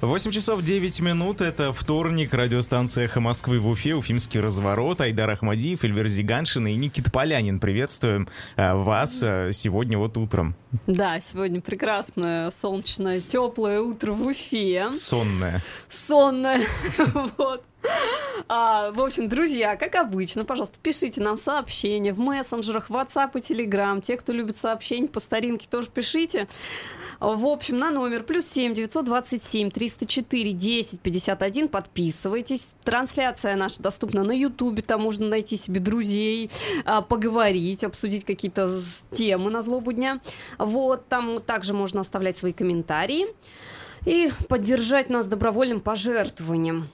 8 часов 9 минут, это вторник, радиостанция «Эхо Москвы» в Уфе, Уфимский разворот, Айдар Ахмадиев, Эльвир Зиганшин и Никит Полянин. Приветствуем а, вас а, сегодня вот утром. Да, сегодня прекрасное, солнечное, теплое утро в Уфе. Сонное. Сонное, вот. А, в общем, друзья, как обычно, пожалуйста, пишите нам сообщения в мессенджерах, WhatsApp и Telegram. Те, кто любит сообщения по старинке, тоже пишите. В общем, на номер плюс 7 927 304 10 51 подписывайтесь. Трансляция наша доступна на Ютубе, там можно найти себе друзей, а, поговорить, обсудить какие-то темы на злобу дня. Вот, там также можно оставлять свои комментарии и поддержать нас добровольным пожертвованием.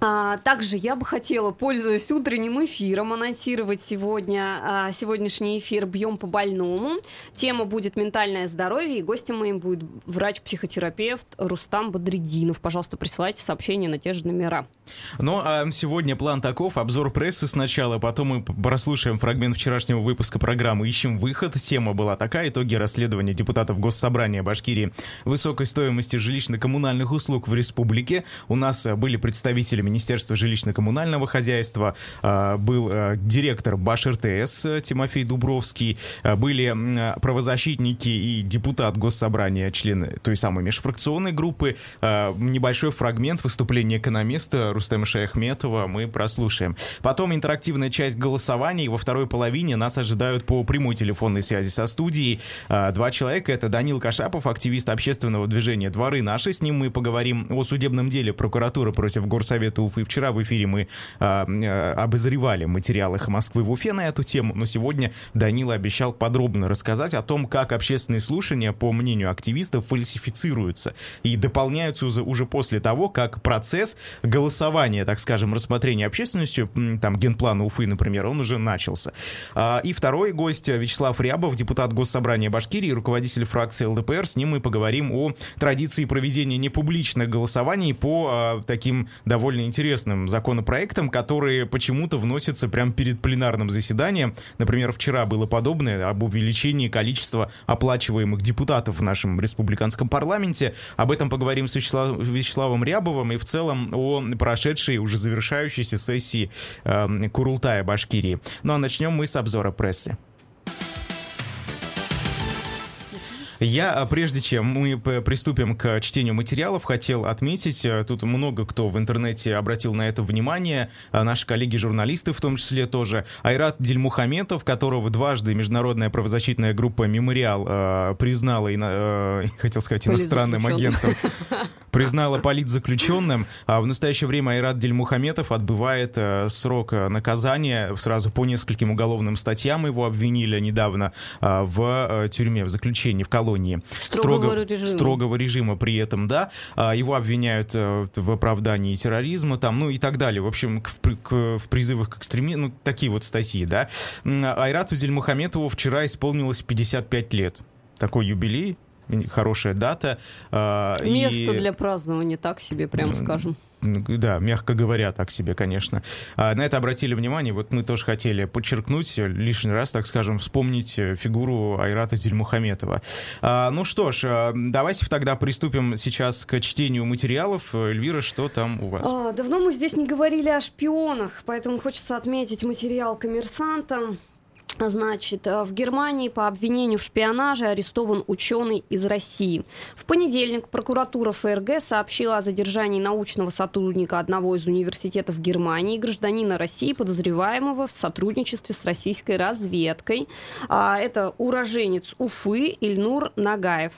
А, также я бы хотела, пользуясь утренним эфиром, анонсировать сегодня а, сегодняшний эфир «Бьем по больному». Тема будет «Ментальное здоровье», и гостем моим будет врач-психотерапевт Рустам Бадрединов. Пожалуйста, присылайте сообщения на те же номера. Ну, а сегодня план таков. Обзор прессы сначала, потом мы прослушаем фрагмент вчерашнего выпуска программы «Ищем выход». Тема была такая. Итоги расследования депутатов Госсобрания Башкирии высокой стоимости жилищно-коммунальных услуг в республике. У нас были представители Министерства жилищно-коммунального хозяйства, а, был а, директор Баш РТС Тимофей Дубровский, а, были правозащитники и депутат Госсобрания, члены той самой межфракционной группы. Небольшой фрагмент выступления экономиста Рустема Шаяхметова мы прослушаем. Потом интерактивная часть голосования, во второй половине нас ожидают по прямой телефонной связи со студией два человека. Это Данил Кашапов, активист общественного движения «Дворы наши». С ним мы поговорим о судебном деле прокуратуры против Горсовета это Уфы. Вчера в эфире мы а, а, обозревали материалы Москвы в Уфе на эту тему, но сегодня Данила обещал подробно рассказать о том, как общественные слушания, по мнению активистов, фальсифицируются и дополняются уже, уже после того, как процесс голосования, так скажем, рассмотрения общественностью, там, генплана Уфы, например, он уже начался. А, и второй гость Вячеслав Рябов, депутат Госсобрания Башкирии, руководитель фракции ЛДПР. С ним мы поговорим о традиции проведения непубличных голосований по а, таким довольно интересным законопроектом, которые почему-то вносятся прямо перед пленарным заседанием. Например, вчера было подобное об увеличении количества оплачиваемых депутатов в нашем республиканском парламенте. Об этом поговорим с Вячеслав, Вячеславом Рябовым и в целом о прошедшей, уже завершающейся сессии э, Курултая Башкирии. Ну а начнем мы с обзора прессы. Я, а, прежде чем мы приступим к чтению материалов, хотел отметить, э, тут много кто в интернете обратил на это внимание, а, наши коллеги-журналисты в том числе тоже. Айрат Дельмухаметов, которого дважды международная правозащитная группа «Мемориал» э, признала, э, хотел сказать, иностранным агентом, признала политзаключенным. А в настоящее время Айрат Дельмухаметов отбывает э, срок наказания сразу по нескольким уголовным статьям. Его обвинили недавно э, в э, тюрьме, в заключении, в колонии. Строгого, строго, режима. строгого режима при этом, да. А его обвиняют э, в оправдании терроризма, там, ну и так далее. В общем, к, к, в призывах к экстремизму, ну, такие вот статьи, да. Айрату Дельмухаметову вчера исполнилось 55 лет. Такой юбилей, хорошая дата. А, Место и... для празднования, так себе, прям скажем. Да, мягко говоря, так себе, конечно. А на это обратили внимание. Вот мы тоже хотели подчеркнуть лишний раз, так скажем, вспомнить э, фигуру Айрата Зельмухаметова. А, ну что ж, а, давайте тогда приступим сейчас к чтению материалов. Эльвира, что там у вас? А, давно мы здесь не говорили о шпионах, поэтому хочется отметить материал коммерсанта Значит, э, в Германии по обвинению в шпионаже арестован ученый из России. В понедельник прокуратура ФРГ сообщила о задержании научного сотрудника одного из университетов Германии, гражданина России, подозреваемого в сотрудничестве с российской разведкой. А, это уроженец Уфы Ильнур Нагаев.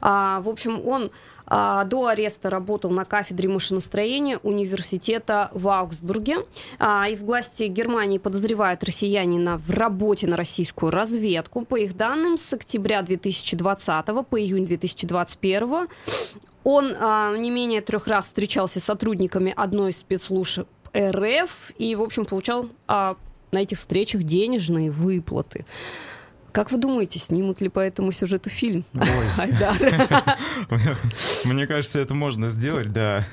А, в общем, он а, до ареста работал на кафедре машиностроения университета в Аугсбурге. А, и в власти Германии подозревают россиянина в работе на российскую разведку. По их данным, с октября 2020 по июнь 2021 он а, не менее трех раз встречался с сотрудниками одной из спецслужб РФ и, в общем, получал на этих встречах денежные выплаты. Как вы думаете, снимут ли по этому сюжету фильм? Айдар. Мне кажется, это можно сделать, да.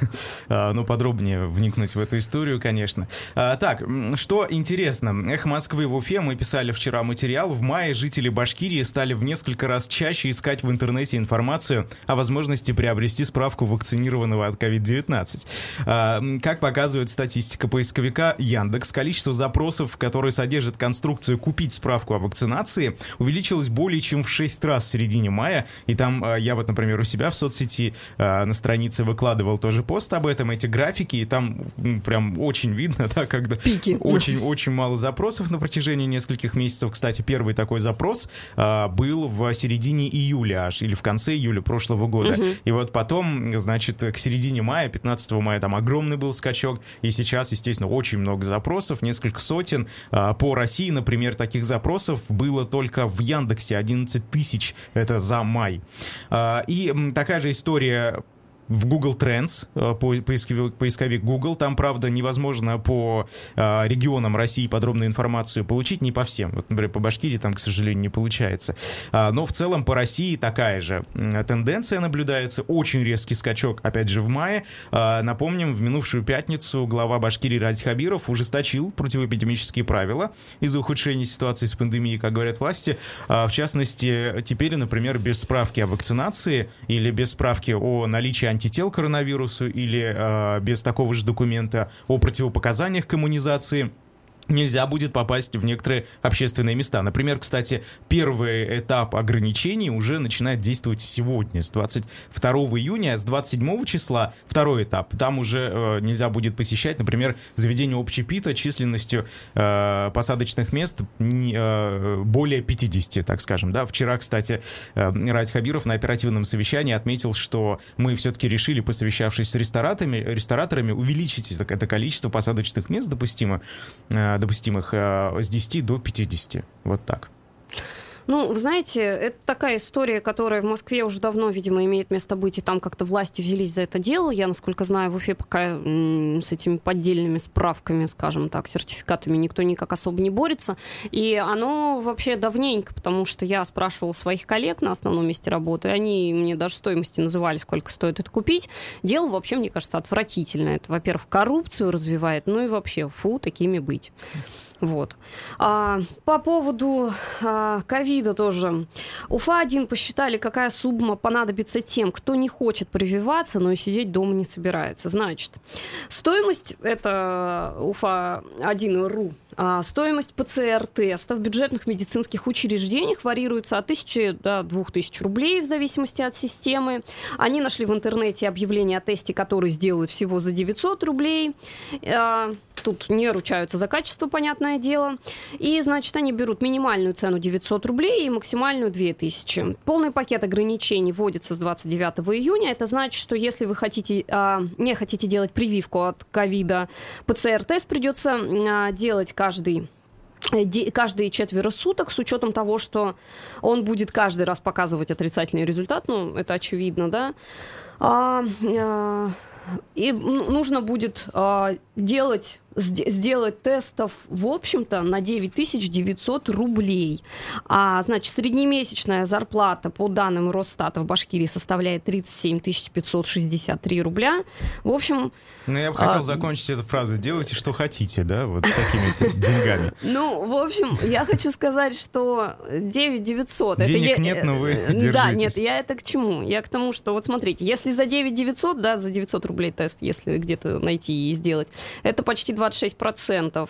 А, ну, подробнее вникнуть в эту историю, конечно. А, так, что интересно. Эх, Москвы в Уфе, мы писали вчера материал. В мае жители Башкирии стали в несколько раз чаще искать в интернете информацию о возможности приобрести справку вакцинированного от COVID-19. А, как показывает статистика поисковика Яндекс, количество запросов, которые содержат конструкцию «купить справку о вакцинации», увеличилось более чем в 6 раз в середине мая. И там а, я вот, например, у себя в соцсети а, на странице выкладывал тоже пост об этом, эти графики, и там прям очень видно, да, когда очень-очень мало запросов на протяжении нескольких месяцев. Кстати, первый такой запрос а, был в середине июля аж, или в конце июля прошлого года. Угу. И вот потом, значит, к середине мая, 15 мая, там огромный был скачок, и сейчас, естественно, очень много запросов, несколько сотен. По России, например, таких запросов было только только в Яндексе 11 тысяч, это за май. А, и такая же история в Google Trends, э, поисковик, Google. Там, правда, невозможно по э, регионам России подробную информацию получить, не по всем. Вот, например, по Башкирии там, к сожалению, не получается. А, но в целом по России такая же тенденция наблюдается. Очень резкий скачок, опять же, в мае. А, напомним, в минувшую пятницу глава Башкирии Ради Хабиров ужесточил противоэпидемические правила из-за ухудшения ситуации с пандемией, как говорят власти. А, в частности, теперь, например, без справки о вакцинации или без справки о наличии антител коронавирусу или э, без такого же документа о противопоказаниях к иммунизации нельзя будет попасть в некоторые общественные места. Например, кстати, первый этап ограничений уже начинает действовать сегодня, с 22 июня, а с 27 числа второй этап. Там уже э, нельзя будет посещать, например, заведение общепита численностью э, посадочных мест не, э, более 50, так скажем. Да? Вчера, кстати, э, Радь Хабиров на оперативном совещании отметил, что мы все-таки решили, посовещавшись с рестораторами, рестораторами увеличить это, количество посадочных мест допустимо э, допустимых э, с 10 до 50. Вот так. Ну, вы знаете, это такая история, которая в Москве уже давно, видимо, имеет место быть, и там как-то власти взялись за это дело. Я, насколько знаю, в Уфе пока с этими поддельными справками, скажем так, сертификатами никто никак особо не борется. И оно вообще давненько, потому что я спрашивала своих коллег на основном месте работы, они мне даже стоимости называли, сколько стоит это купить. Дело вообще, мне кажется, отвратительное. Это, во-первых, коррупцию развивает, ну и вообще, фу, такими быть. Вот. А, по поводу а, тоже. УФА-1 посчитали, какая сумма понадобится тем, кто не хочет прививаться, но и сидеть дома не собирается. Значит, стоимость это УФА-1.ру а, стоимость ПЦР-теста в бюджетных медицинских учреждениях варьируется от 1000 до 2000 рублей в зависимости от системы. Они нашли в интернете объявление о тесте, который сделают всего за 900 рублей. А, тут не ручаются за качество, понятное дело. И, значит, они берут минимальную цену 900 рублей и максимальную 2000. Полный пакет ограничений вводится с 29 июня. Это значит, что если вы хотите, а, не хотите делать прививку от ковида, ПЦР-тест придется делать каждый каждый э, каждые четверо суток, с учетом того, что он будет каждый раз показывать отрицательный результат, ну, это очевидно, да. А, а, и нужно будет а, делать сделать тестов, в общем-то, на 9900 рублей. А, значит, среднемесячная зарплата по данным Росстата в Башкирии составляет 37 563 рубля. В общем... Ну, я бы хотел а... закончить эту фразу. Делайте, что хотите, да, вот с такими деньгами. Ну, в общем, я хочу сказать, что 9 900... Денег нет, но вы держитесь. Да, нет, я это к чему? Я к тому, что, вот смотрите, если за 9 900, да, за 900 рублей тест, если где-то найти и сделать, это почти 26%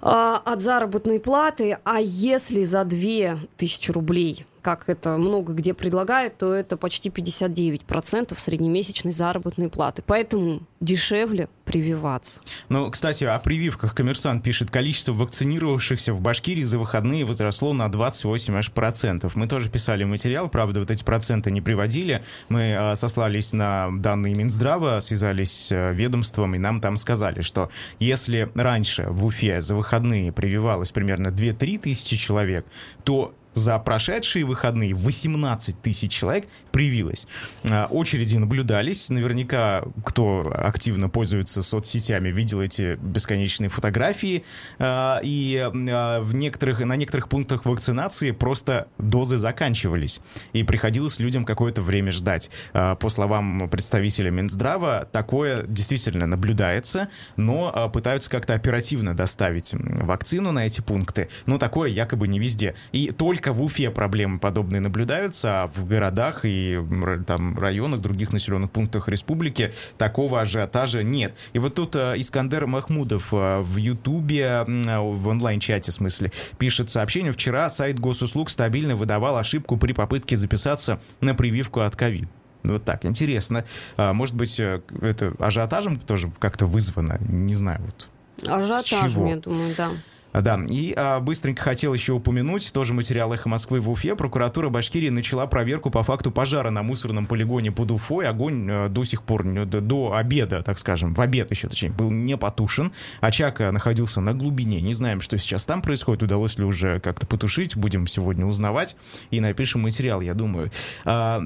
а, от заработной платы, а если за 2000 рублей как это много где предлагают, то это почти 59% среднемесячной заработной платы. Поэтому дешевле прививаться. Ну, кстати, о прививках коммерсант пишет, количество вакцинировавшихся в Башкирии за выходные возросло на 28 аж процентов. Мы тоже писали материал, правда, вот эти проценты не приводили. Мы а, сослались на данные Минздрава, связались с а, ведомством, и нам там сказали, что если раньше в Уфе за выходные прививалось примерно 2-3 тысячи человек, то за прошедшие выходные 18 тысяч человек привилось. А, очереди наблюдались. Наверняка, кто активно пользуется соцсетями, видел эти бесконечные фотографии. А, и а, в некоторых, на некоторых пунктах вакцинации просто дозы заканчивались. И приходилось людям какое-то время ждать. По словам представителя Минздрава, такое действительно наблюдается, но пытаются как-то оперативно доставить вакцину на эти пункты. Но такое якобы не везде. И только в Уфе проблемы подобные наблюдаются, а в городах и там районах, других населенных пунктах республики такого ажиотажа нет. И вот тут э, Искандер Махмудов э, в Ютубе, в онлайн-чате, в смысле, пишет сообщение. Вчера сайт госуслуг стабильно выдавал ошибку при попытке записаться на прививку от ковид. Вот так, интересно. А, может быть, э, это ажиотажем тоже как-то вызвано? Не знаю. Вот. Ажиотажем, я думаю, да. Да, и а, быстренько хотел еще упомянуть, тоже материал «Эхо Москвы» в Уфе. Прокуратура Башкирии начала проверку по факту пожара на мусорном полигоне под Уфой. Огонь а, до сих пор, до, до обеда, так скажем, в обед еще, точнее, был не потушен. Очаг а, находился на глубине. Не знаем, что сейчас там происходит, удалось ли уже как-то потушить. Будем сегодня узнавать и напишем материал, я думаю. А,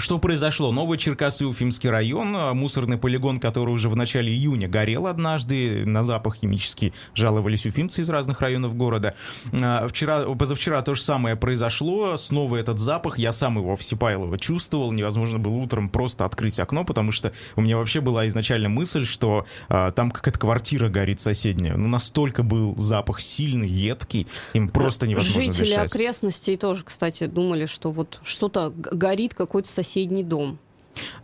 что произошло? Новый Черкассы Уфимский район, а, мусорный полигон, который уже в начале июня горел однажды, на запах химический жаловались уфимцы из разных районов города. А, вчера, позавчера то же самое произошло, снова этот запах, я сам его в Сипайлово чувствовал, невозможно было утром просто открыть окно, потому что у меня вообще была изначально мысль, что а, там какая-то квартира горит соседняя, ну настолько был запах сильный, едкий, им просто невозможно Жители дышать. окрестностей тоже, кстати, думали, что вот что-то горит, какой-то соседний дом.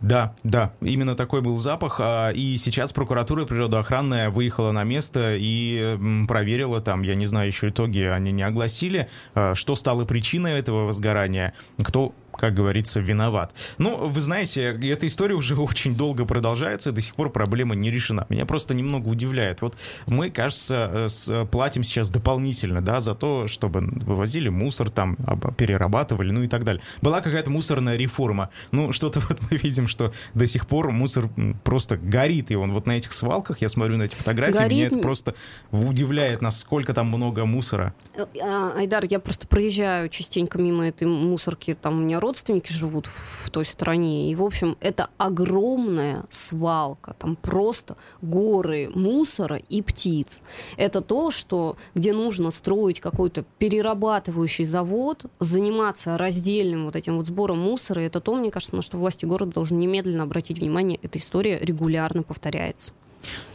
Да, да, именно такой был запах. А, и сейчас прокуратура природоохранная выехала на место и проверила там, я не знаю, еще итоги они не огласили, а, что стало причиной этого возгорания, кто как говорится, виноват. Ну, вы знаете, эта история уже очень долго продолжается, до сих пор проблема не решена. Меня просто немного удивляет. Вот мы, кажется, э, платим сейчас дополнительно, да, за то, чтобы вывозили мусор, там, перерабатывали, ну и так далее. Была какая-то мусорная реформа. Ну, что-то вот мы видим, что до сих пор мусор просто горит, и он вот на этих свалках, я смотрю на эти фотографии, горит... меня это просто удивляет, насколько там много мусора. Э, а, Айдар, я просто проезжаю частенько мимо этой мусорки, там у меня родственники живут в той стране. И, в общем, это огромная свалка. Там просто горы мусора и птиц. Это то, что, где нужно строить какой-то перерабатывающий завод, заниматься раздельным вот этим вот сбором мусора. Это то, мне кажется, на что власти города должны немедленно обратить внимание. Эта история регулярно повторяется.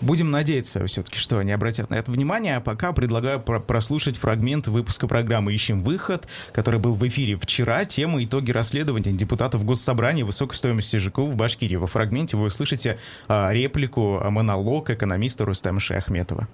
Будем надеяться все-таки, что они обратят на это внимание. А пока предлагаю про прослушать фрагмент выпуска программы «Ищем выход», который был в эфире вчера. Тема «Итоги расследования депутатов Госсобрания высокой стоимости ЖКУ в Башкирии». Во фрагменте вы услышите а, реплику, а, монолог экономиста Рустема Шахметова.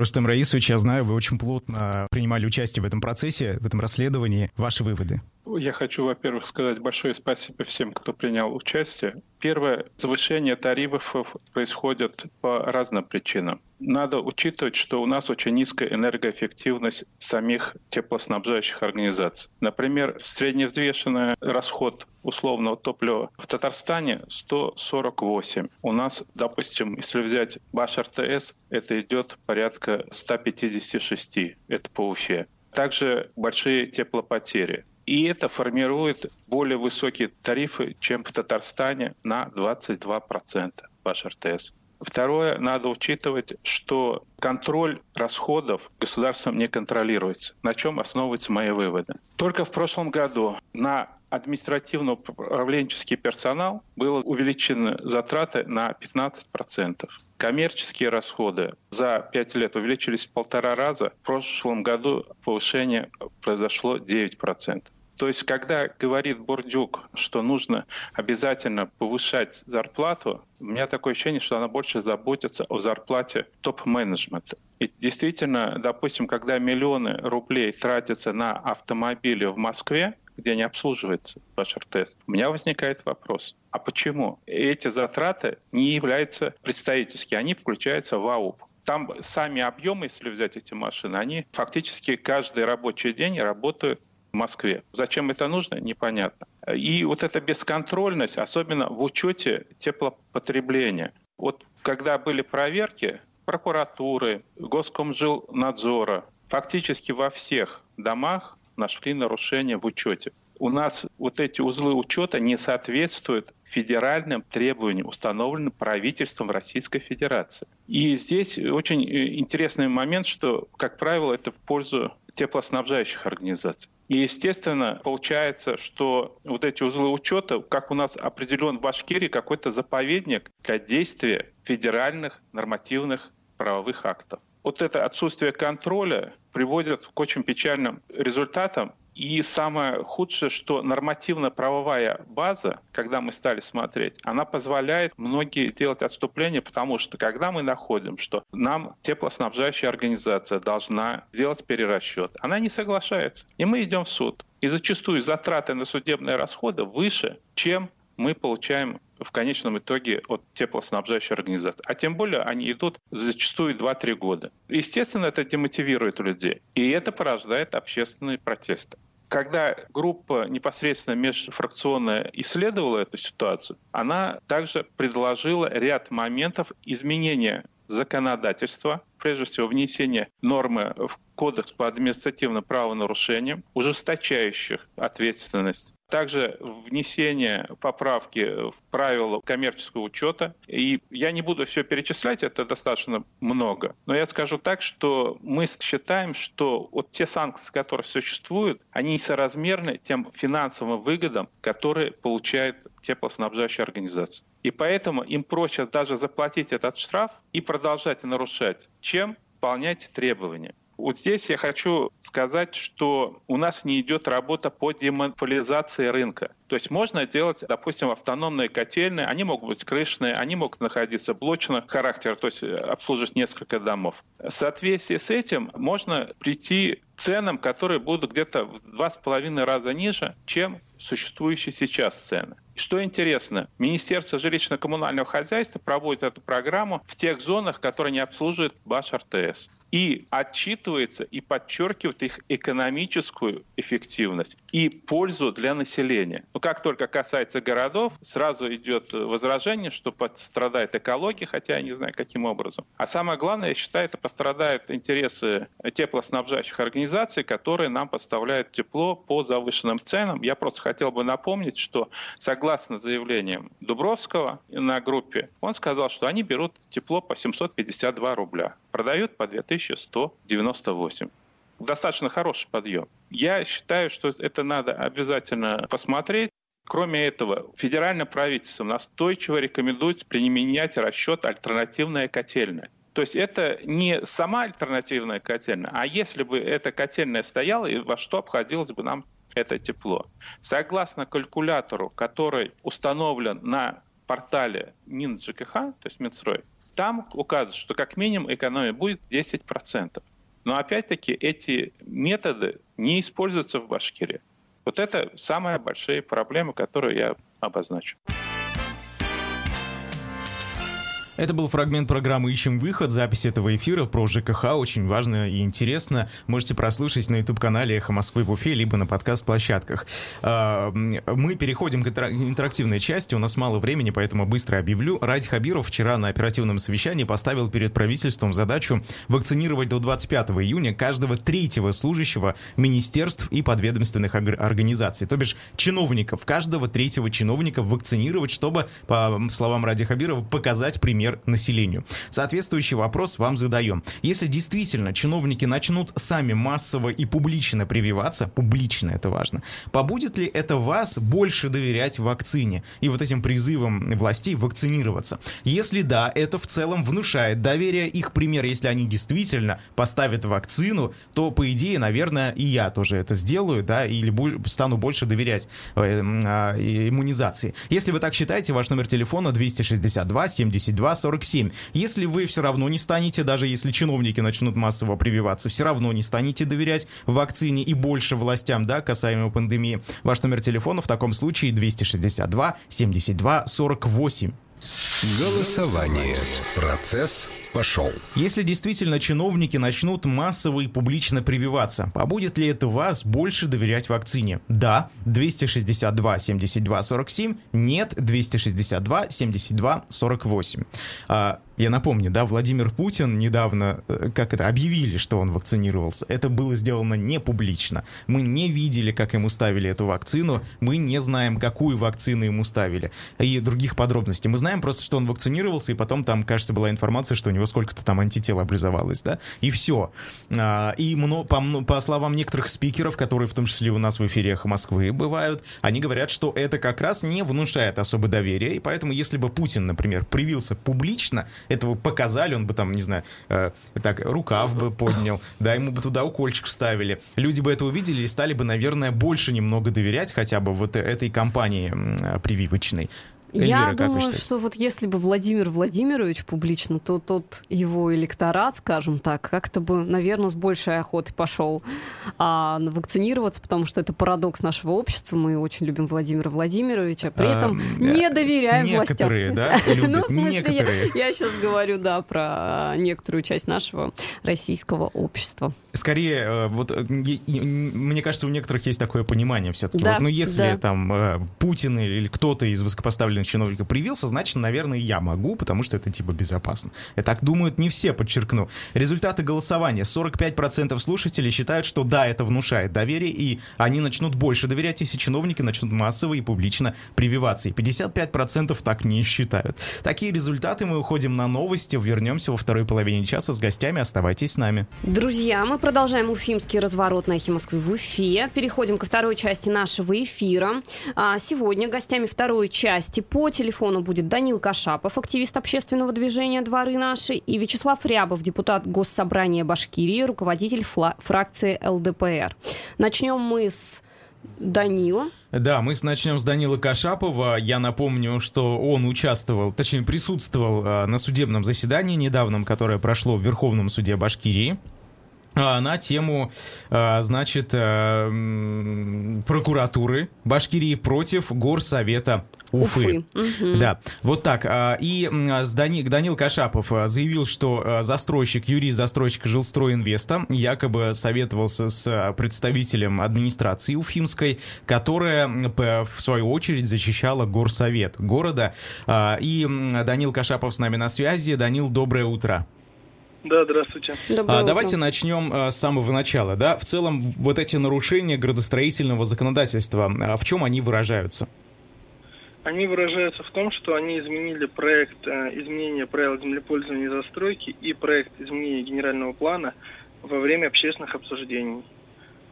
Рустем Раисович, я знаю, вы очень плотно принимали участие в этом процессе, в этом расследовании. Ваши выводы? Я хочу, во-первых, сказать большое спасибо всем, кто принял участие. Первое, завышение тарифов происходит по разным причинам. Надо учитывать, что у нас очень низкая энергоэффективность самих теплоснабжающих организаций. Например, средневзвешенный расход условного топлива в Татарстане 148. У нас, допустим, если взять Баш РТС, это идет порядка 156. Это по Уфе. Также большие теплопотери. И это формирует более высокие тарифы, чем в Татарстане на 22% ваш РТС. Второе, надо учитывать, что контроль расходов государством не контролируется. На чем основываются мои выводы? Только в прошлом году на административно-управленческий персонал было увеличены затраты на 15%. Коммерческие расходы за 5 лет увеличились в полтора раза. В прошлом году повышение произошло 9%. То есть, когда говорит Бурдюк, что нужно обязательно повышать зарплату, у меня такое ощущение, что она больше заботится о зарплате топ-менеджмента. И действительно, допустим, когда миллионы рублей тратятся на автомобили в Москве, где не обслуживается ваш РТС, у меня возникает вопрос, а почему эти затраты не являются представительскими, они включаются в АУП? Там сами объемы, если взять эти машины, они фактически каждый рабочий день работают в Москве. Зачем это нужно, непонятно. И вот эта бесконтрольность, особенно в учете теплопотребления. Вот когда были проверки, прокуратуры, Госкомжилнадзора, фактически во всех домах нашли нарушения в учете. У нас вот эти узлы учета не соответствуют федеральным требованиям, установленным правительством Российской Федерации. И здесь очень э, интересный момент, что, как правило, это в пользу теплоснабжающих организаций. И, естественно, получается, что вот эти узлы учета, как у нас определен в Башкирии какой-то заповедник для действия федеральных нормативных правовых актов. Вот это отсутствие контроля приводит к очень печальным результатам, и самое худшее, что нормативно-правовая база, когда мы стали смотреть, она позволяет многие делать отступления, потому что когда мы находим, что нам теплоснабжающая организация должна сделать перерасчет, она не соглашается. И мы идем в суд. И зачастую затраты на судебные расходы выше, чем мы получаем в конечном итоге от теплоснабжающей организации. А тем более они идут зачастую 2-3 года. Естественно, это демотивирует людей. И это порождает общественные протесты когда группа непосредственно межфракционная исследовала эту ситуацию, она также предложила ряд моментов изменения законодательства, прежде всего внесение нормы в Кодекс по административным правонарушениям, ужесточающих ответственность также внесение поправки в правила коммерческого учета. И я не буду все перечислять, это достаточно много. Но я скажу так, что мы считаем, что вот те санкции, которые существуют, они несоразмерны тем финансовым выгодам, которые получает теплоснабжающая организация. И поэтому им проще даже заплатить этот штраф и продолжать нарушать, чем выполнять требования. Вот здесь я хочу сказать, что у нас не идет работа по демонополизации рынка. То есть можно делать, допустим, автономные котельные, они могут быть крышные, они могут находиться блочного характера, то есть обслуживать несколько домов. В соответствии с этим можно прийти к ценам, которые будут где-то в два с половиной раза ниже, чем существующие сейчас цены. Что интересно, Министерство жилищно-коммунального хозяйства проводит эту программу в тех зонах, которые не обслуживает БАШ РТС и отчитывается и подчеркивает их экономическую эффективность и пользу для населения. Но как только касается городов, сразу идет возражение, что пострадает экология, хотя я не знаю, каким образом. А самое главное, я считаю, это пострадают интересы теплоснабжающих организаций, которые нам поставляют тепло по завышенным ценам. Я просто хотел бы напомнить, что согласно заявлениям Дубровского на группе, он сказал, что они берут тепло по 752 рубля, продают по 2000 1198. Достаточно хороший подъем. Я считаю, что это надо обязательно посмотреть. Кроме этого, федеральное правительство настойчиво рекомендует применять расчет альтернативная котельная. То есть это не сама альтернативная котельная, а если бы эта котельная стояла, и во что обходилось бы нам это тепло. Согласно калькулятору, который установлен на портале МинЖКХ, то есть Минстрой, там указано, что как минимум экономия будет 10%. Но опять-таки эти методы не используются в Башкирии. Вот это самая большая проблема, которую я обозначу. Это был фрагмент программы «Ищем выход», запись этого эфира про ЖКХ, очень важно и интересно. Можете прослушать на YouTube-канале «Эхо Москвы» в Уфе, либо на подкаст-площадках. А, мы переходим к интерактивной части, у нас мало времени, поэтому быстро объявлю. Ради Хабиров вчера на оперативном совещании поставил перед правительством задачу вакцинировать до 25 июня каждого третьего служащего министерств и подведомственных организаций, то бишь чиновников, каждого третьего чиновника вакцинировать, чтобы, по словам Ради Хабирова, показать пример например, населению. Соответствующий вопрос вам задаем. Если действительно чиновники начнут сами массово и публично прививаться, публично это важно, побудет ли это вас больше доверять вакцине и вот этим призывам властей вакцинироваться? Если да, это в целом внушает доверие их пример. Если они действительно поставят вакцину, то, по идее, наверное, и я тоже это сделаю, да, или стану больше доверять э, э, иммунизации. Если вы так считаете, ваш номер телефона 262 72 47. Если вы все равно не станете, даже если чиновники начнут массово прививаться, все равно не станете доверять вакцине и больше властям, да, касаемо пандемии, ваш номер телефона в таком случае 262 72 48. Голосование. Процесс пошел. Если действительно чиновники начнут массово и публично прививаться, побудет ли это вас больше доверять вакцине? Да, 262 72 47, нет, 262 72 48. А, Я напомню, да, Владимир Путин недавно, э, как это, объявили, что он вакцинировался. Это было сделано не публично. Мы не видели, как ему ставили эту вакцину, мы не знаем, какую вакцину ему ставили. И других подробностей. Мы знаем просто, что он вакцинировался, и потом там, кажется, была информация, что у него сколько-то там антител образовалось, да, и все. А, и по, по словам некоторых спикеров, которые в том числе у нас в эфире Москвы бывают, они говорят, что это как раз не внушает особо доверия, и поэтому если бы Путин, например, привился публично, этого показали, он бы там, не знаю, э, так, рукав бы поднял, да, ему бы туда укольчик вставили, люди бы это увидели и стали бы, наверное, больше немного доверять хотя бы вот этой компании прививочной. Эльвира, Я думаю, что вот если бы Владимир Владимирович публично, то тот его электорат, скажем так, как-то бы, наверное, с большей охотой пошел а, вакцинироваться, потому что это парадокс нашего общества. Мы очень любим Владимира Владимировича, при этом а, не доверяем некоторые, властям. Да, ну, в смысле, я, я сейчас говорю, да, про некоторую часть нашего российского общества. Скорее, э, вот э, мне кажется, у некоторых есть такое понимание все-таки. Да, вот, ну, если да. там э, Путин или кто-то из высокопоставленных профильных чиновников привился, значит, наверное, я могу, потому что это типа безопасно. И так думают не все, подчеркну. Результаты голосования. 45% слушателей считают, что да, это внушает доверие, и они начнут больше доверять, если чиновники начнут массово и публично прививаться. И 55% так не считают. Такие результаты мы уходим на новости. Вернемся во второй половине часа с гостями. Оставайтесь с нами. Друзья, мы продолжаем уфимский разворот на Эхе Москвы в Уфе. Переходим ко второй части нашего эфира. А, сегодня гостями второй части по телефону будет Данил Кашапов, активист общественного движения «Дворы наши», и Вячеслав Рябов, депутат Госсобрания Башкирии, руководитель фракции ЛДПР. Начнем мы с Данила. Да, мы начнем с Данила Кашапова. Я напомню, что он участвовал, точнее присутствовал а, на судебном заседании недавнем, которое прошло в Верховном суде Башкирии. А, на тему, а, значит, а, прокуратуры Башкирии против Горсовета Уфы. Уфы. Да, вот так. И Дани, Данил Кашапов заявил, что застройщик, юрист застройщика Жилстройинвеста якобы советовался с представителем администрации Уфимской, которая, в свою очередь, защищала горсовет города. И Данил Кашапов с нами на связи. Данил, доброе утро. Да, здравствуйте. а, давайте начнем а, с самого начала. Да? В целом, вот эти нарушения градостроительного законодательства, а, в чем они выражаются? Они выражаются в том, что они изменили проект а, изменения правил землепользования и застройки и проект изменения генерального плана во время общественных обсуждений.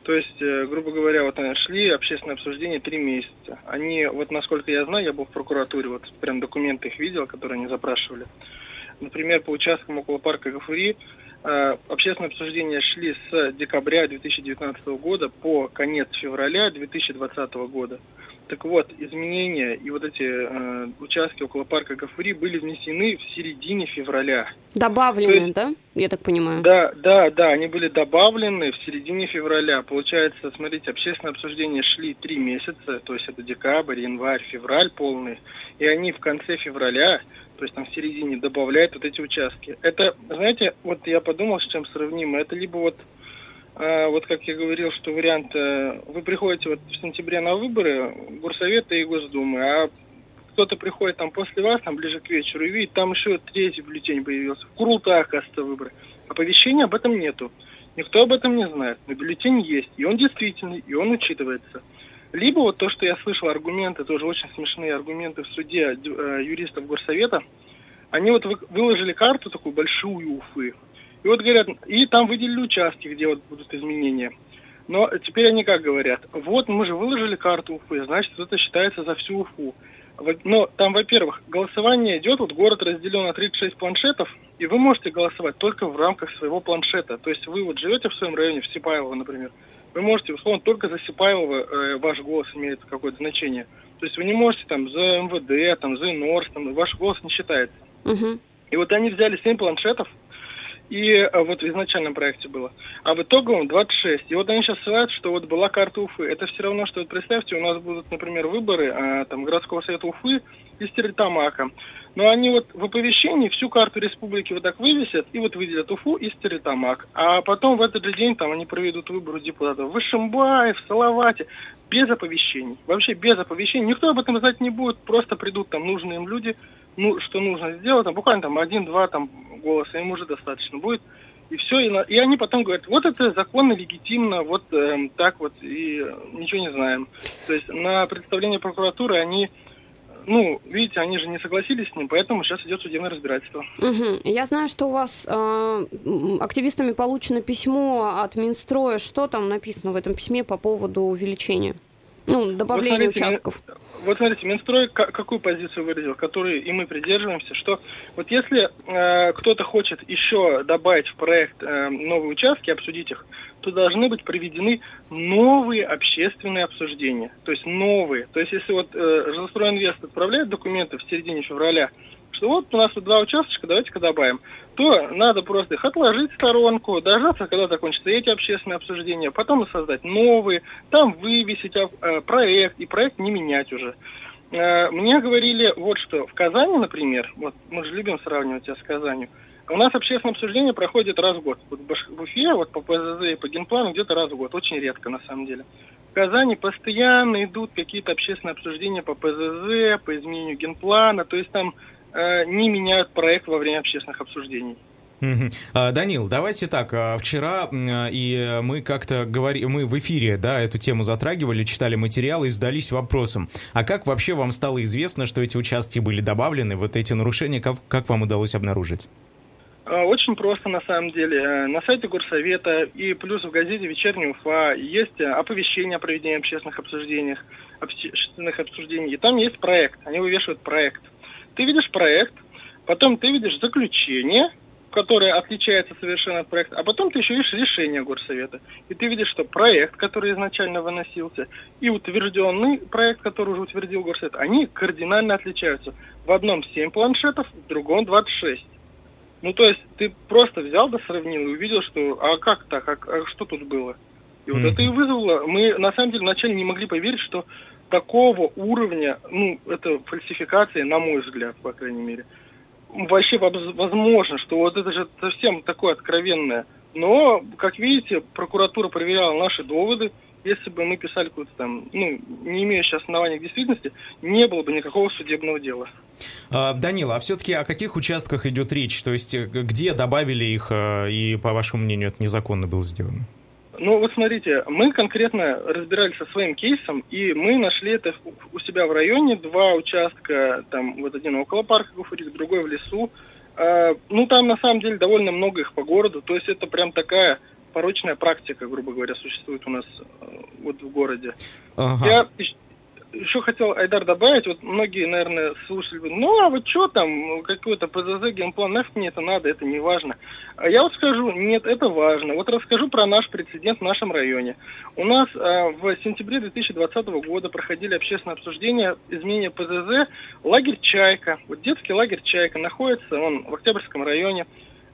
То есть, э, грубо говоря, вот они шли общественные обсуждения три месяца. Они, вот насколько я знаю, я был в прокуратуре, вот прям документы их видел, которые они запрашивали. Например, по участкам около парка Гафури э, общественные обсуждения шли с декабря 2019 года по конец февраля 2020 года. Так вот, изменения и вот эти э, участки около парка Гафури были внесены в середине февраля. Добавлены, есть, да? Я так понимаю. Да, да, да, они были добавлены в середине февраля. Получается, смотрите, общественные обсуждения шли три месяца, то есть это декабрь, январь, февраль полный, и они в конце февраля то есть там в середине добавляют вот эти участки. Это, знаете, вот я подумал, с чем сравнимо. Это либо вот, вот как я говорил, что вариант, э, вы приходите вот в сентябре на выборы Горсовета и Госдумы, а кто-то приходит там после вас, там ближе к вечеру, и видит, там еще третий бюллетень появился. В Курултае, оказывается, выборы. Оповещения об этом нету. Никто об этом не знает. Но бюллетень есть, и он действительный, и он учитывается. Либо вот то, что я слышал, аргументы, тоже очень смешные аргументы в суде э, юристов Горсовета, они вот выложили карту такую большую Уфы, и вот говорят, и там выделили участки, где вот будут изменения. Но теперь они как говорят, вот мы же выложили карту Уфы, значит, это считается за всю Уфу. Но там, во-первых, голосование идет, вот город разделен на 36 планшетов, и вы можете голосовать только в рамках своего планшета. То есть вы вот живете в своем районе, в Сипаево, например, вы можете, условно, только за Сипаева э, ваш голос имеет какое-то значение. То есть вы не можете там за МВД, там, за НОРС, там, ваш голос не считается. Угу. И вот они взяли 7 планшетов, и а, вот в изначальном проекте было. А в итоговом 26. И вот они сейчас ссылают, что вот была карта Уфы. Это все равно, что вот представьте, у нас будут, например, выборы а, там городского совета Уфы и Стерлитамака. Но они вот в оповещении всю карту республики вот так вывесят и вот выделят Уфу и Стерлитамак. А потом в этот же день там они проведут выборы депутатов в Ишимбае, в Салавате. Без оповещений. Вообще без оповещений. Никто об этом знать не будет. Просто придут там нужные им люди, ну, что нужно сделать, там буквально там один-два там голоса им уже достаточно будет. И все, и, на, и они потом говорят, вот это законно, легитимно, вот э, так вот, и ничего не знаем. То есть на представление прокуратуры они ну, видите, они же не согласились с ним, поэтому сейчас идет судебное разбирательство. Угу. Я знаю, что у вас э, активистами получено письмо от Минстроя. Что там написано в этом письме по поводу увеличения? Ну, добавления вот смотрите, участков. Вот смотрите, Минстрой какую позицию выразил, которую и мы придерживаемся, что вот если э, кто-то хочет еще добавить в проект э, новые участки, обсудить их, то должны быть проведены новые общественные обсуждения. То есть новые. То есть если вот э, Жилстройинвест отправляет документы в середине февраля, что вот у нас тут два участочка, давайте-ка добавим, то надо просто их отложить в сторонку, дождаться, когда закончатся эти общественные обсуждения, потом создать новые, там вывесить э, проект, и проект не менять уже. Э, мне говорили вот что, в Казани, например, вот мы же любим сравнивать с Казанью, у нас общественное обсуждение проходит раз в год. Вот в Уфе, вот по ПЗЗ и по генплану где-то раз в год. Очень редко, на самом деле. В Казани постоянно идут какие-то общественные обсуждения по ПЗЗ, по изменению генплана. То есть там не меняют проект во время общественных обсуждений. А, Данил, давайте так. А, вчера и мы как-то говорили, мы в эфире, да, эту тему затрагивали, читали материалы и сдались вопросом. А как вообще вам стало известно, что эти участки были добавлены, вот эти нарушения, как, как вам удалось обнаружить? А, очень просто на самом деле. Э, на сайте Горсовета и плюс в газете «Вечерний Уфа» есть оповещение о проведении общественных обсуждений, общественных обсуждений. И там есть проект. Они вывешивают проект. Ты видишь проект, потом ты видишь заключение, которое отличается совершенно от проекта, а потом ты еще видишь решение Горсовета. И ты видишь, что проект, который изначально выносился, и утвержденный проект, который уже утвердил Горсовет, они кардинально отличаются. В одном 7 планшетов, в другом 26. Ну, то есть ты просто взял да сравнил и увидел, что а как так, а, а что тут было? И вот mm-hmm. это и вызвало. Мы на самом деле вначале не могли поверить, что такого уровня, ну, это фальсификация, на мой взгляд, по крайней мере, вообще возможно, что вот это же совсем такое откровенное. Но, как видите, прокуратура проверяла наши доводы, если бы мы писали какую-то там, ну, не имеющее основания к действительности, не было бы никакого судебного дела. А, Данила, а все-таки о каких участках идет речь? То есть э, где добавили их, э, и, по вашему мнению, это незаконно было сделано? Ну, вот смотрите, мы конкретно разбирались со своим кейсом, и мы нашли это у себя в районе, два участка, там, вот один около парка Гуфурик, другой в лесу. А, ну, там, на самом деле, довольно много их по городу, то есть это прям такая порочная практика, грубо говоря, существует у нас э, вот в городе. Ага. Я еще хотел, Айдар, добавить, вот многие, наверное, слушали, ну, а вот что там, какой-то ПЗЗ, генплан, нафиг мне это надо, это не важно. А я вот скажу, нет, это важно. Вот расскажу про наш прецедент в нашем районе. У нас а, в сентябре 2020 года проходили общественное обсуждение изменения ПЗЗ лагерь «Чайка». Вот детский лагерь «Чайка» находится, он в Октябрьском районе.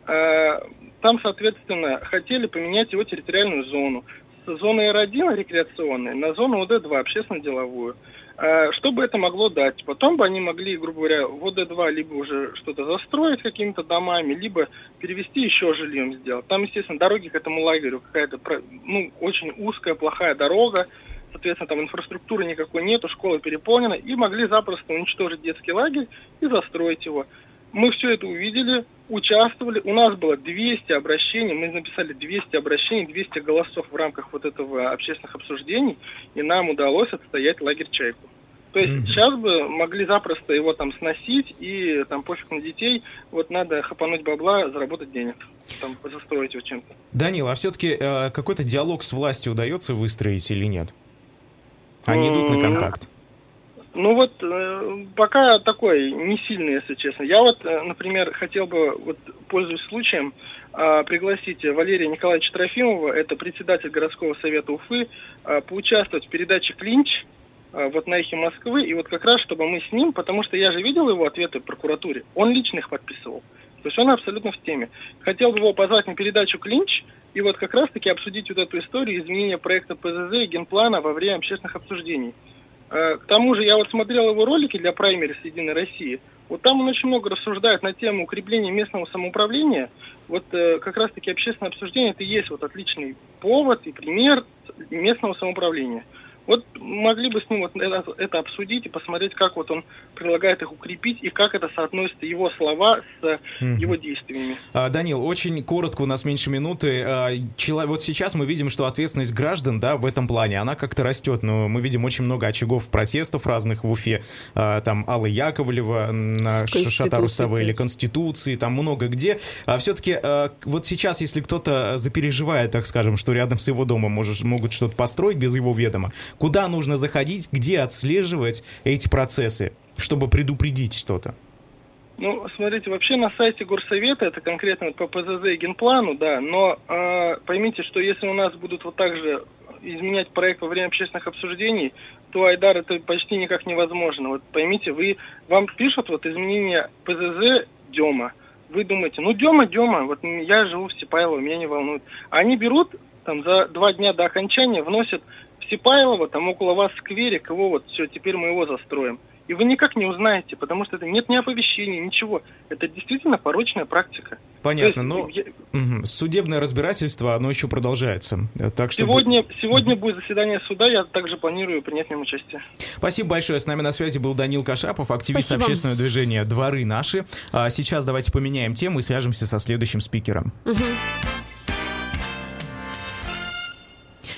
А, там, соответственно, хотели поменять его территориальную зону зоны Р1 рекреационной на зону ОД2, общественно-деловую. А, что бы это могло дать? Потом бы они могли, грубо говоря, в ОД2 либо уже что-то застроить какими-то домами, либо перевести еще жильем сделать. Там, естественно, дороги к этому лагерю какая-то, ну, очень узкая, плохая дорога, соответственно, там инфраструктуры никакой нету, школа переполнена, и могли запросто уничтожить детский лагерь и застроить его. Мы все это увидели, участвовали. У нас было 200 обращений, мы написали 200 обращений, 200 голосов в рамках вот этого общественных обсуждений, и нам удалось отстоять лагерь «Чайку». То есть mm-hmm. сейчас бы могли запросто его там сносить и там пофиг на детей, вот надо хапануть бабла, заработать денег, там застроить его чем-то. Данил, а все-таки э, какой-то диалог с властью удается выстроить или нет? Они идут на контакт? Ну вот э, пока такой не сильный, если честно. Я вот, э, например, хотел бы, вот пользуясь случаем, э, пригласить Валерия Николаевича Трофимова, это председатель городского совета Уфы, э, поучаствовать в передаче «Клинч», э, вот на эхе Москвы, и вот как раз, чтобы мы с ним, потому что я же видел его ответы в прокуратуре, он лично их подписывал. То есть он абсолютно в теме. Хотел бы его позвать на передачу «Клинч», и вот как раз-таки обсудить вот эту историю изменения проекта ПЗЗ и генплана во время общественных обсуждений. Э, к тому же я вот смотрел его ролики для праймерис Единой России. Вот там он очень много рассуждает на тему укрепления местного самоуправления. Вот э, как раз-таки общественное обсуждение это и есть вот отличный повод и пример местного самоуправления. Вот могли бы с ним вот это, это обсудить и посмотреть, как вот он предлагает их укрепить и как это соотносится его слова с mm-hmm. его действиями. А, Данил, очень коротко, у нас меньше минуты. А, чело... Вот сейчас мы видим, что ответственность граждан, да, в этом плане, она как-то растет, но мы видим очень много очагов протестов разных в Уфе. А, там Алла Яковлева на Шатару или Конституции, там много где. А все-таки а, вот сейчас, если кто-то запереживает, так скажем, что рядом с его домом может, могут что-то построить без его ведома, куда нужно заходить, где отслеживать эти процессы, чтобы предупредить что-то? Ну, смотрите, вообще на сайте Горсовета, это конкретно по ПЗЗ и генплану, да, но э, поймите, что если у нас будут вот так же изменять проект во время общественных обсуждений, то, Айдар, это почти никак невозможно. Вот поймите, вы, вам пишут вот изменение ПЗЗ Дема. Вы думаете, ну Дема, Дема, вот я живу в Степайлово, меня не волнует. Они берут там за два дня до окончания, вносят в Сипайлово, там около вас скверик, его вот все, теперь мы его застроим. И вы никак не узнаете, потому что это нет ни оповещения, ничего. Это действительно порочная практика. Понятно, но я... угу. судебное разбирательство, оно еще продолжается. Так что... Сегодня, сегодня будет заседание суда, я также планирую принять в нем участие. Спасибо большое. С нами на связи был Данил Кашапов, активист Спасибо. общественного движения «Дворы наши». А сейчас давайте поменяем тему и свяжемся со следующим спикером. Угу.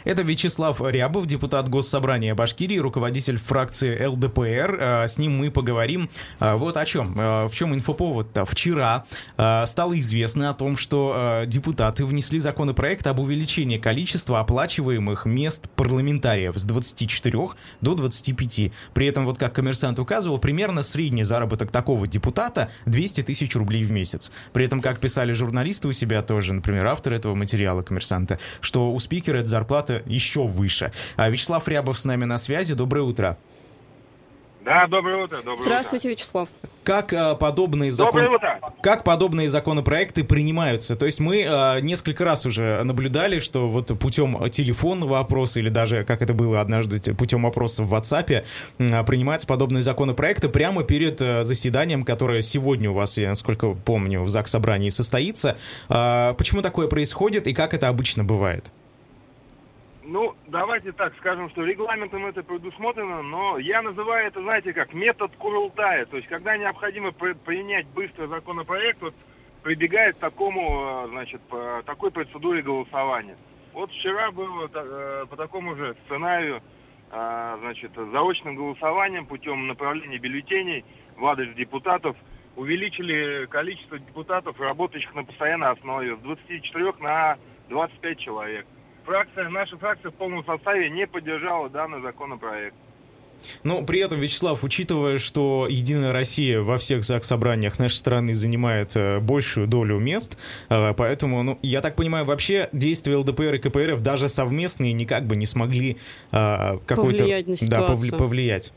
Это Вячеслав Рябов, депутат Госсобрания Башкирии, руководитель фракции ЛДПР. А, с ним мы поговорим а, вот о чем. А, в чем инфоповод-то? Вчера стало известно о том, что депутаты внесли законопроект об увеличении количества оплачиваемых мест парламентариев с 24 до 25. При этом, вот как коммерсант указывал, примерно средний заработок такого депутата 200 тысяч рублей в месяц. При этом, как писали журналисты у себя тоже, например, автор этого материала коммерсанта, что у спикера эта зарплата еще выше. А Вячеслав Рябов с нами на связи. Доброе утро. Да, доброе утро. Доброе Здравствуйте, утро. Вячеслав. Как а, подобные законы, как подобные законопроекты принимаются? То есть мы а, несколько раз уже наблюдали, что вот путем телефонного опроса или даже, как это было однажды, путем опроса в WhatsApp а, принимаются подобные законопроекты прямо перед а, заседанием, которое сегодня у вас, я насколько помню, в ЗАГС собрании состоится. А, почему такое происходит и как это обычно бывает? Ну, давайте так скажем, что регламентом это предусмотрено, но я называю это, знаете, как метод Курултая. То есть, когда необходимо принять быстро законопроект, вот прибегает к такому, э, значит, по такой процедуре голосования. Вот вчера было э, по такому же сценарию, э, значит, заочным голосованием путем направления бюллетеней в адрес депутатов увеличили количество депутатов, работающих на постоянной основе, с 24 на 25 человек фракция, наша фракция в полном составе не поддержала данный законопроект. Но при этом, Вячеслав, учитывая, что Единая Россия во всех ЗАГС-собраниях нашей страны занимает э, большую долю мест, э, поэтому, ну, я так понимаю, вообще действия ЛДПР и КПРФ даже совместные никак бы не смогли э, какой-то... Повлиять на ситуацию. Да, повли- повлиять.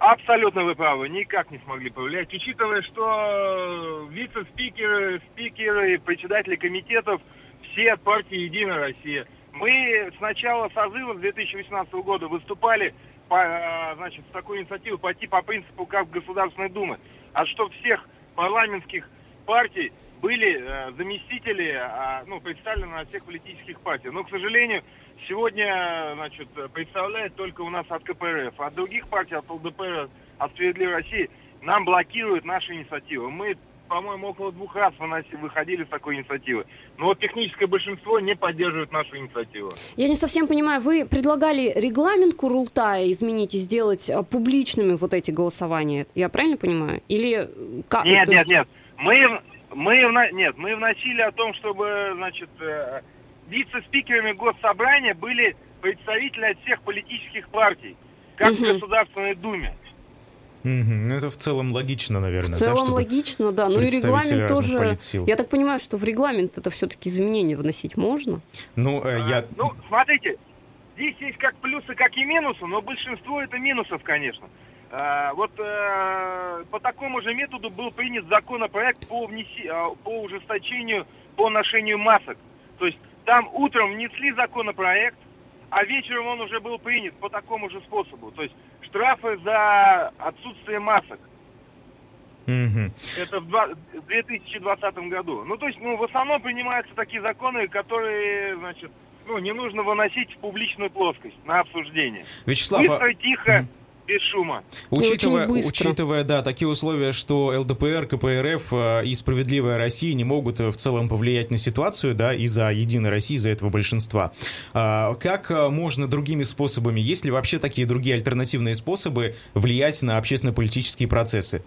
Абсолютно вы правы, никак не смогли повлиять, учитывая, что вице-спикеры, спикеры, председатели комитетов – все от партии «Единая Россия». Мы с начала созыва 2018 года выступали по, э, значит, с такой инициативой пойти по принципу как Государственной Думы, а что всех парламентских партий были э, заместители, э, ну, представлены на всех политических партиях. Но, к сожалению, сегодня, значит, представляет только у нас от КПРФ. От других партий, от ЛДПР, от Справедливой России, нам блокируют наши инициативы. Мы по-моему, около двух раз выходили с такой инициативы. Но вот техническое большинство не поддерживает нашу инициативу. Я не совсем понимаю, вы предлагали регламент Курултая изменить и сделать а, публичными вот эти голосования. Я правильно понимаю? Или как? Нет, нет, нет. Мы, мы, нет, мы вносили о том, чтобы, значит, э, вице-спикерами госсобрания были представители от всех политических партий, как угу. в Государственной Думе. Угу. Ну, это в целом логично, наверное. В целом да, логично, да. Ну и регламент тоже. Политсил. Я так понимаю, что в регламент это все-таки изменения вносить можно? Ну, э, я... А, ну, смотрите, здесь есть как плюсы, как и минусы, но большинство это минусов, конечно. А, вот а, по такому же методу был принят законопроект по, внеси, а, по ужесточению по ношению масок. То есть там утром внесли законопроект, а вечером он уже был принят по такому же способу. То есть штрафы за отсутствие масок. Mm-hmm. Это в 2020 году. Ну, то есть, ну, в основном принимаются такие законы, которые, значит, ну, не нужно выносить в публичную плоскость на обсуждение. Вячеслав, Быстро, а- тихо, без шума. Учитывая, очень быстро. учитывая, да, такие условия, что ЛДПР, КПРФ э, и Справедливая Россия не могут э, в целом повлиять на ситуацию, да, из-за Единой России, из-за этого большинства. А, Как э, можно другими способами, есть ли вообще такие другие альтернативные способы влиять на общественно-политические процессы?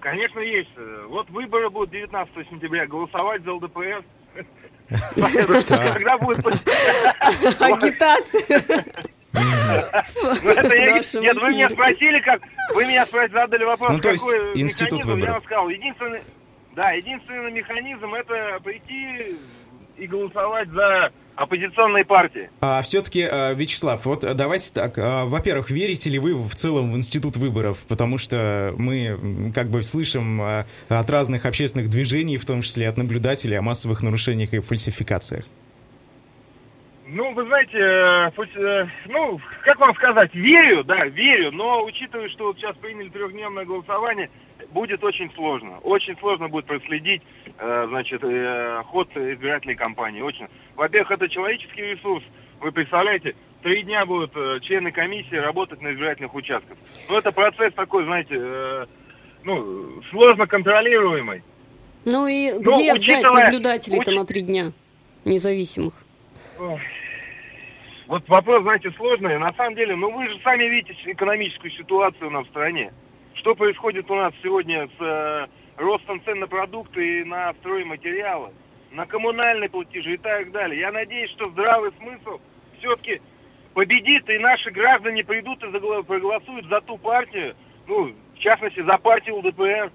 Конечно, есть. Вот выборы будут 19 сентября. Голосовать за ЛДПР. Когда будет... Агитация. Ну, Нет, вы меня спросили, как... Вы меня спросили, задали вопрос, Ну, то есть какой институт механизм, я выборов. вам сказал. Единственный... Да, единственный механизм это прийти и голосовать за оппозиционные партии. А все-таки, Вячеслав, вот э, давайте так. а, Во-первых, верите ли вы в целом в институт выборов? Потому что мы как бы слышим а, от разных общественных движений, в том числе от наблюдателей, о массовых нарушениях и фальсификациях. Ну, вы знаете, э, пусть, э, ну, как вам сказать, верю, да, верю, но учитывая, что вот сейчас приняли трехдневное голосование, будет очень сложно. Очень сложно будет проследить, э, значит, ход избирательной кампании. Очень. Во-первых, это человеческий ресурс. Вы представляете, три дня будут члены комиссии работать на избирательных участках. Ну, это процесс такой, знаете, ну, сложно контролируемый. Ну и Ну, где взять учитывая- наблюдателей-то уч- на три дня независимых? Ох. Вот вопрос, знаете, сложный. На самом деле, ну вы же сами видите экономическую ситуацию у нас в стране. Что происходит у нас сегодня с э, ростом цен на продукты и на стройматериалы, на коммунальные платежи и так далее. Я надеюсь, что здравый смысл все-таки победит, и наши граждане придут и проголосуют за ту партию, ну, в частности, за партию ЛДПР.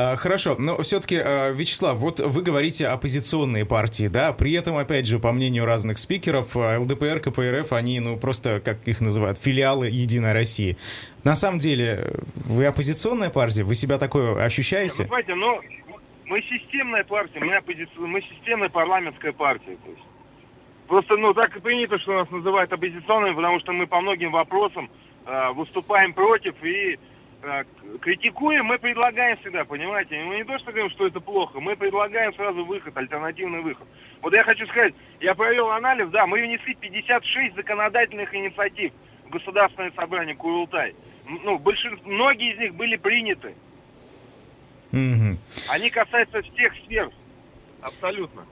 А, Хорошо, но все-таки, Вячеслав, вот вы говорите оппозиционные партии, да, при этом, опять же, по мнению разных спикеров, а, ЛДПР, КПРФ, они, ну, просто, как их называют, филиалы Единой России. На самом деле, вы оппозиционная партия? Вы себя такое Ну, ощущаете? понимаете, ну, мы системная партия, мы, оппози- мы системная парламентская партия. То есть. Просто, ну, так и принято, что нас называют оппозиционными, потому что мы по многим вопросам э, выступаем против и критикуем, мы предлагаем всегда, понимаете? Мы не то, что говорим, что это плохо, мы предлагаем сразу выход, альтернативный выход. Вот я хочу сказать, я провел анализ, да, мы внесли 56 законодательных инициатив в Государственное собрание Курултай. Ну, большинство, многие из них были приняты. Мгм. Они касаются всех сфер. Абсолютно.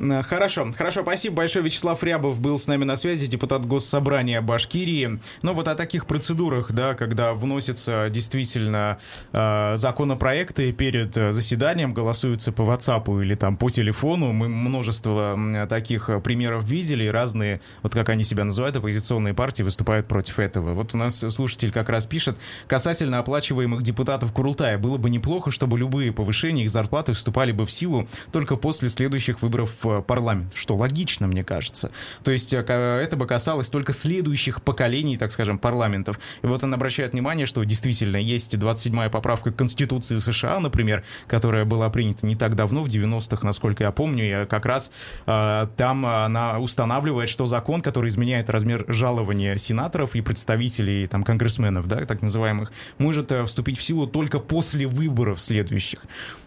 А, Хорошо, хорошо, спасибо большое. Вячеслав Рябов был с нами на связи, депутат Госсобрания Башкирии. Ну вот о таких процедурах, да, когда вносятся действительно э, законопроекты перед э, заседанием, голосуются по WhatsApp или там по телефону. Мы множество таких э, примеров видели, разные, вот как они себя называют, оппозиционные партии выступают против этого. Вот у нас слушатель как раз пишет, касательно оплачиваемых депутатов Курултая, было бы неплохо, чтобы любые повышения их зарплаты вступали бы в силу только после следующих выборов в парламент, что логично, мне кажется. То есть э, ка- это бы касалось только следующих поколений, так скажем, парламентов. И вот он обращает внимание, что действительно есть 27-я поправка Конституции США, например, которая была принята не так давно, в 90-х, насколько я помню, и как раз э, там она устанавливает, что закон, который изменяет размер жалования сенаторов и представителей, там, конгрессменов, да, так называемых, может э, вступить в силу только после выборов следующих.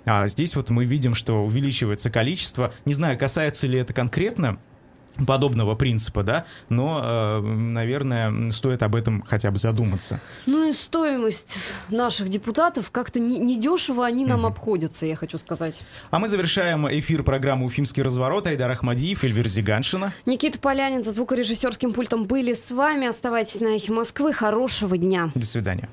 А здесь вот мы видим, что увеличивается количество. Не знаю, касается ли это конкретно подобного принципа, да, но, э, наверное, стоит об этом хотя бы задуматься. Ну и стоимость наших депутатов как-то не- недешево они нам Мгм. обходятся, я хочу сказать. А мы завершаем эфир программы «Уфимский разворот». Айдар Ахмадиев, Эльвир Зиганшина. Никита Полянин за звукорежиссерским пультом были с вами. Оставайтесь на эхе Москвы. Хорошего дня. До свидания.